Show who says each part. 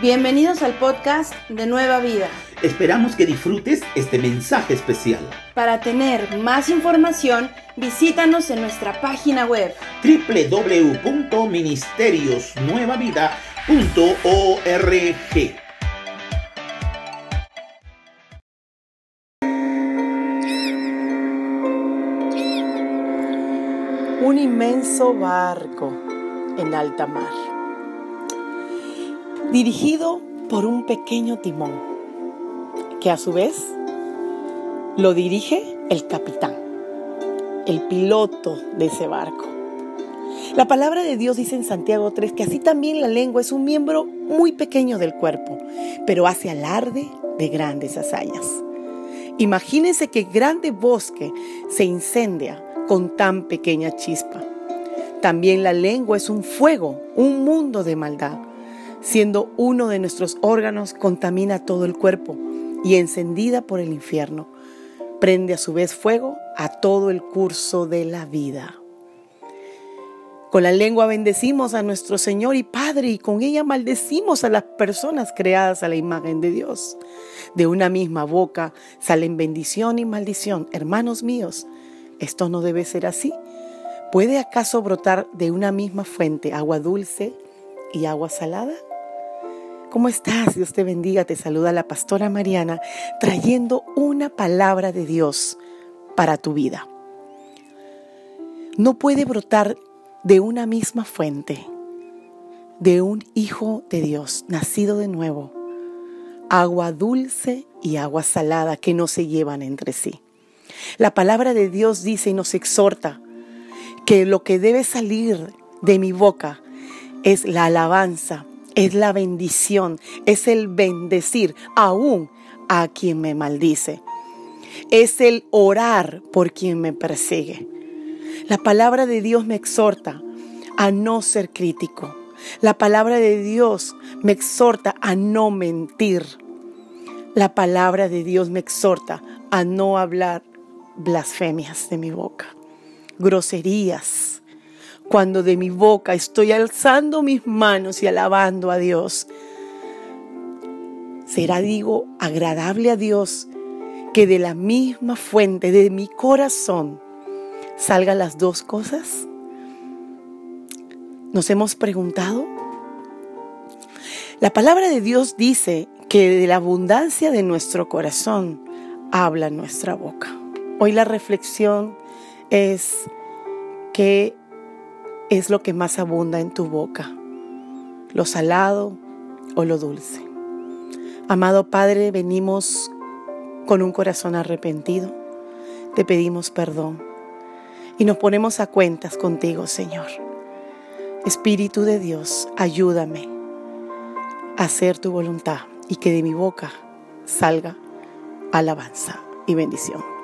Speaker 1: Bienvenidos al podcast de Nueva Vida.
Speaker 2: Esperamos que disfrutes este mensaje especial.
Speaker 1: Para tener más información, visítanos en nuestra página web
Speaker 2: www.ministeriosnuevavida.org.
Speaker 3: Un inmenso barco en alta mar, dirigido por un pequeño timón, que a su vez lo dirige el capitán, el piloto de ese barco. La palabra de Dios dice en Santiago 3 que así también la lengua es un miembro muy pequeño del cuerpo, pero hace alarde de grandes hazañas. Imagínense que grande bosque se incendia con tan pequeña chispa. También la lengua es un fuego, un mundo de maldad. Siendo uno de nuestros órganos, contamina todo el cuerpo y encendida por el infierno, prende a su vez fuego a todo el curso de la vida. Con la lengua bendecimos a nuestro Señor y Padre y con ella maldecimos a las personas creadas a la imagen de Dios. De una misma boca salen bendición y maldición. Hermanos míos, esto no debe ser así. ¿Puede acaso brotar de una misma fuente agua dulce y agua salada? ¿Cómo estás? Dios te bendiga. Te saluda la pastora Mariana trayendo una palabra de Dios para tu vida. No puede brotar de una misma fuente, de un hijo de Dios, nacido de nuevo, agua dulce y agua salada que no se llevan entre sí. La palabra de Dios dice y nos exhorta que lo que debe salir de mi boca es la alabanza, es la bendición, es el bendecir aún a quien me maldice. Es el orar por quien me persigue. La palabra de Dios me exhorta a no ser crítico. La palabra de Dios me exhorta a no mentir. La palabra de Dios me exhorta a no hablar blasfemias de mi boca, groserías, cuando de mi boca estoy alzando mis manos y alabando a Dios. Será, digo, agradable a Dios que de la misma fuente de mi corazón salgan las dos cosas? ¿Nos hemos preguntado? La palabra de Dios dice que de la abundancia de nuestro corazón habla nuestra boca. Hoy la reflexión es qué es lo que más abunda en tu boca, lo salado o lo dulce. Amado Padre, venimos con un corazón arrepentido. Te pedimos perdón y nos ponemos a cuentas contigo, Señor. Espíritu de Dios, ayúdame a hacer tu voluntad y que de mi boca salga alabanza y bendición.